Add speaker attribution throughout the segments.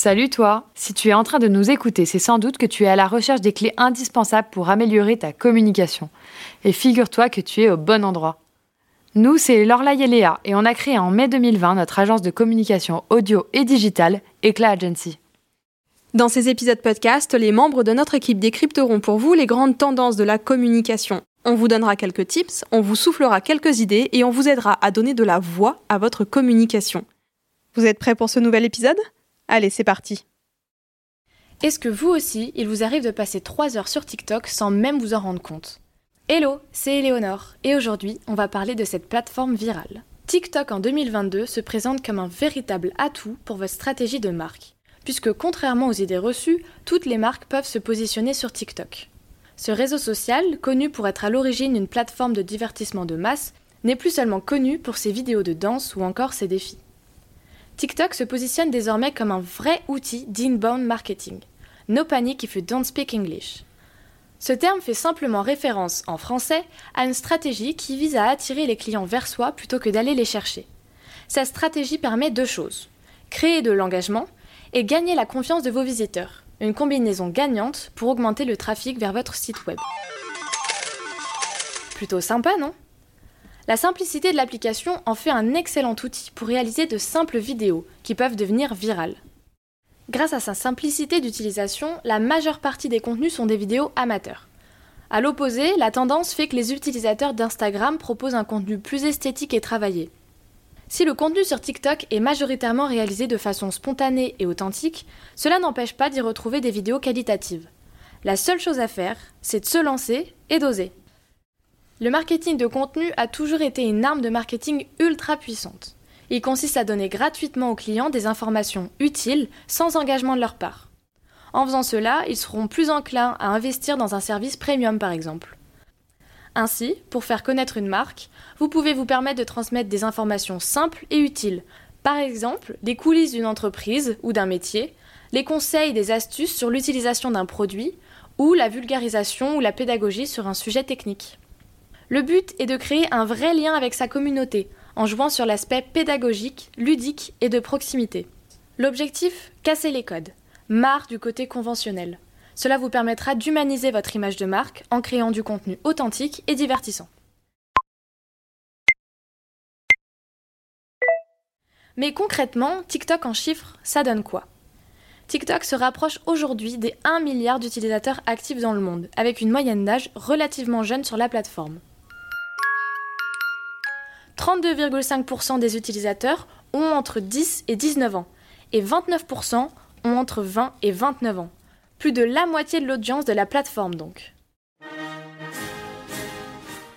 Speaker 1: Salut toi Si tu es en train de nous écouter, c'est sans doute que tu es à la recherche des clés indispensables pour améliorer ta communication. Et figure-toi que tu es au bon endroit. Nous, c'est Lorla et Léa, et on a créé en mai 2020 notre agence de communication audio et digitale, Eclat Agency.
Speaker 2: Dans ces épisodes podcast, les membres de notre équipe décrypteront pour vous les grandes tendances de la communication. On vous donnera quelques tips, on vous soufflera quelques idées et on vous aidera à donner de la voix à votre communication. Vous êtes prêts pour ce nouvel épisode? Allez, c'est parti.
Speaker 3: Est-ce que vous aussi, il vous arrive de passer 3 heures sur TikTok sans même vous en rendre compte? Hello, c'est Éléonore et aujourd'hui, on va parler de cette plateforme virale. TikTok en 2022 se présente comme un véritable atout pour votre stratégie de marque, puisque contrairement aux idées reçues, toutes les marques peuvent se positionner sur TikTok. Ce réseau social, connu pour être à l'origine une plateforme de divertissement de masse, n'est plus seulement connu pour ses vidéos de danse ou encore ses défis. TikTok se positionne désormais comme un vrai outil d'inbound marketing. No panic if you don't speak English. Ce terme fait simplement référence, en français, à une stratégie qui vise à attirer les clients vers soi plutôt que d'aller les chercher. Sa stratégie permet deux choses créer de l'engagement et gagner la confiance de vos visiteurs. Une combinaison gagnante pour augmenter le trafic vers votre site web. Plutôt sympa, non? La simplicité de l'application en fait un excellent outil pour réaliser de simples vidéos qui peuvent devenir virales. Grâce à sa simplicité d'utilisation, la majeure partie des contenus sont des vidéos amateurs. A l'opposé, la tendance fait que les utilisateurs d'Instagram proposent un contenu plus esthétique et travaillé. Si le contenu sur TikTok est majoritairement réalisé de façon spontanée et authentique, cela n'empêche pas d'y retrouver des vidéos qualitatives. La seule chose à faire, c'est de se lancer et d'oser. Le marketing de contenu a toujours été une arme de marketing ultra puissante. Il consiste à donner gratuitement aux clients des informations utiles sans engagement de leur part. En faisant cela, ils seront plus enclins à investir dans un service premium par exemple. Ainsi, pour faire connaître une marque, vous pouvez vous permettre de transmettre des informations simples et utiles, par exemple des coulisses d'une entreprise ou d'un métier, les conseils des astuces sur l'utilisation d'un produit, ou la vulgarisation ou la pédagogie sur un sujet technique. Le but est de créer un vrai lien avec sa communauté, en jouant sur l'aspect pédagogique, ludique et de proximité. L'objectif Casser les codes. Marre du côté conventionnel. Cela vous permettra d'humaniser votre image de marque en créant du contenu authentique et divertissant. Mais concrètement, TikTok en chiffres, ça donne quoi? TikTok se rapproche aujourd'hui des 1 milliard d'utilisateurs actifs dans le monde, avec une moyenne d'âge relativement jeune sur la plateforme. 32,5% des utilisateurs ont entre 10 et 19 ans et 29% ont entre 20 et 29 ans. Plus de la moitié de l'audience de la plateforme donc.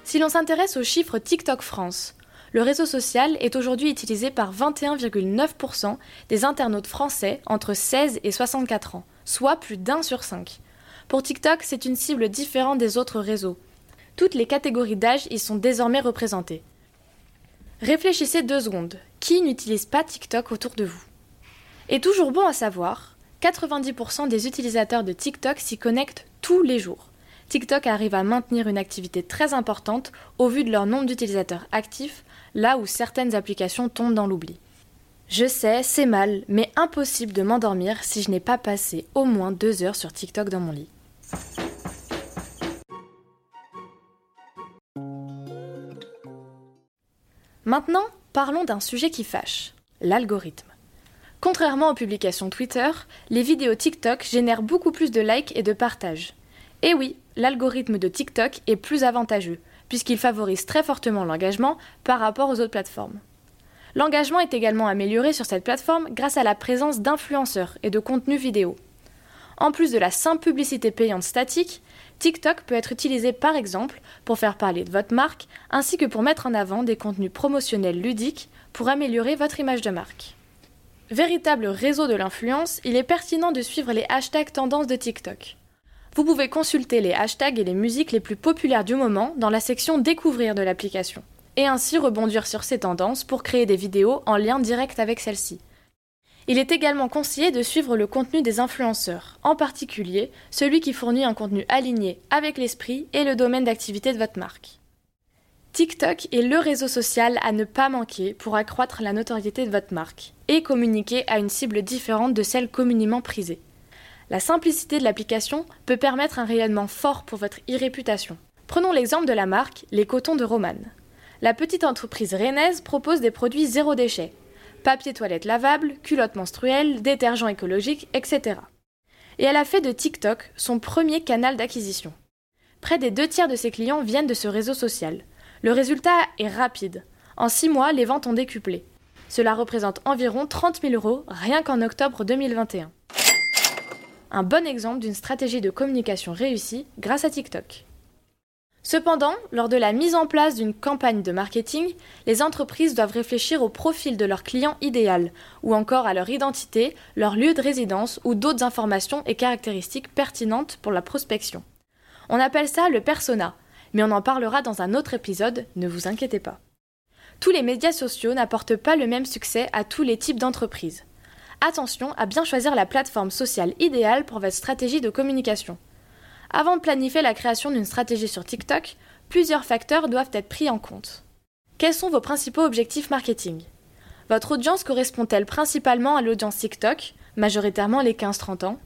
Speaker 3: Si l'on s'intéresse aux chiffres TikTok France, le réseau social est aujourd'hui utilisé par 21,9% des internautes français entre 16 et 64 ans, soit plus d'un sur cinq. Pour TikTok, c'est une cible différente des autres réseaux. Toutes les catégories d'âge y sont désormais représentées. Réfléchissez deux secondes. Qui n'utilise pas TikTok autour de vous? Et toujours bon à savoir, 90% des utilisateurs de TikTok s'y connectent tous les jours. TikTok arrive à maintenir une activité très importante au vu de leur nombre d'utilisateurs actifs, là où certaines applications tombent dans l'oubli. Je sais, c'est mal, mais impossible de m'endormir si je n'ai pas passé au moins deux heures sur TikTok dans mon lit. Maintenant, parlons d'un sujet qui fâche, l'algorithme. Contrairement aux publications Twitter, les vidéos TikTok génèrent beaucoup plus de likes et de partages. Et oui, l'algorithme de TikTok est plus avantageux, puisqu'il favorise très fortement l'engagement par rapport aux autres plateformes. L'engagement est également amélioré sur cette plateforme grâce à la présence d'influenceurs et de contenus vidéo. En plus de la simple publicité payante statique, TikTok peut être utilisé par exemple pour faire parler de votre marque, ainsi que pour mettre en avant des contenus promotionnels ludiques pour améliorer votre image de marque. Véritable réseau de l'influence, il est pertinent de suivre les hashtags tendances de TikTok. Vous pouvez consulter les hashtags et les musiques les plus populaires du moment dans la section Découvrir de l'application, et ainsi rebondir sur ces tendances pour créer des vidéos en lien direct avec celles-ci. Il est également conseillé de suivre le contenu des influenceurs, en particulier celui qui fournit un contenu aligné avec l'esprit et le domaine d'activité de votre marque. TikTok est le réseau social à ne pas manquer pour accroître la notoriété de votre marque et communiquer à une cible différente de celle communément prisée. La simplicité de l'application peut permettre un rayonnement fort pour votre e-réputation. Prenons l'exemple de la marque Les Cotons de Romane. La petite entreprise rennaise propose des produits zéro déchet papier toilette lavable, culottes menstruelles, détergents écologiques, etc. Et elle a fait de TikTok son premier canal d'acquisition. Près des deux tiers de ses clients viennent de ce réseau social. Le résultat est rapide. En six mois, les ventes ont décuplé. Cela représente environ 30 000 euros rien qu'en octobre 2021. Un bon exemple d'une stratégie de communication réussie grâce à TikTok. Cependant, lors de la mise en place d'une campagne de marketing, les entreprises doivent réfléchir au profil de leur client idéal, ou encore à leur identité, leur lieu de résidence ou d'autres informations et caractéristiques pertinentes pour la prospection. On appelle ça le persona, mais on en parlera dans un autre épisode, ne vous inquiétez pas. Tous les médias sociaux n'apportent pas le même succès à tous les types d'entreprises. Attention à bien choisir la plateforme sociale idéale pour votre stratégie de communication. Avant de planifier la création d'une stratégie sur TikTok, plusieurs facteurs doivent être pris en compte. Quels sont vos principaux objectifs marketing? Votre audience correspond-elle principalement à l'audience TikTok, majoritairement les 15-30 ans?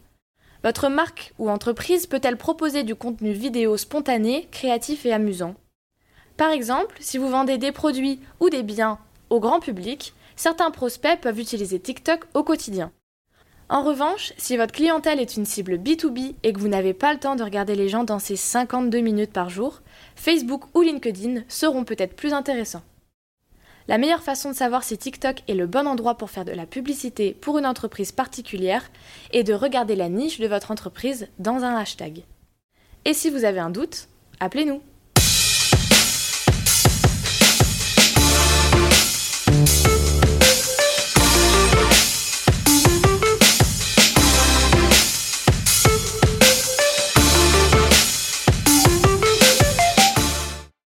Speaker 3: Votre marque ou entreprise peut-elle proposer du contenu vidéo spontané, créatif et amusant? Par exemple, si vous vendez des produits ou des biens au grand public, certains prospects peuvent utiliser TikTok au quotidien. En revanche, si votre clientèle est une cible B2B et que vous n'avez pas le temps de regarder les gens dans ces 52 minutes par jour, Facebook ou LinkedIn seront peut-être plus intéressants. La meilleure façon de savoir si TikTok est le bon endroit pour faire de la publicité pour une entreprise particulière est de regarder la niche de votre entreprise dans un hashtag. Et si vous avez un doute, appelez-nous.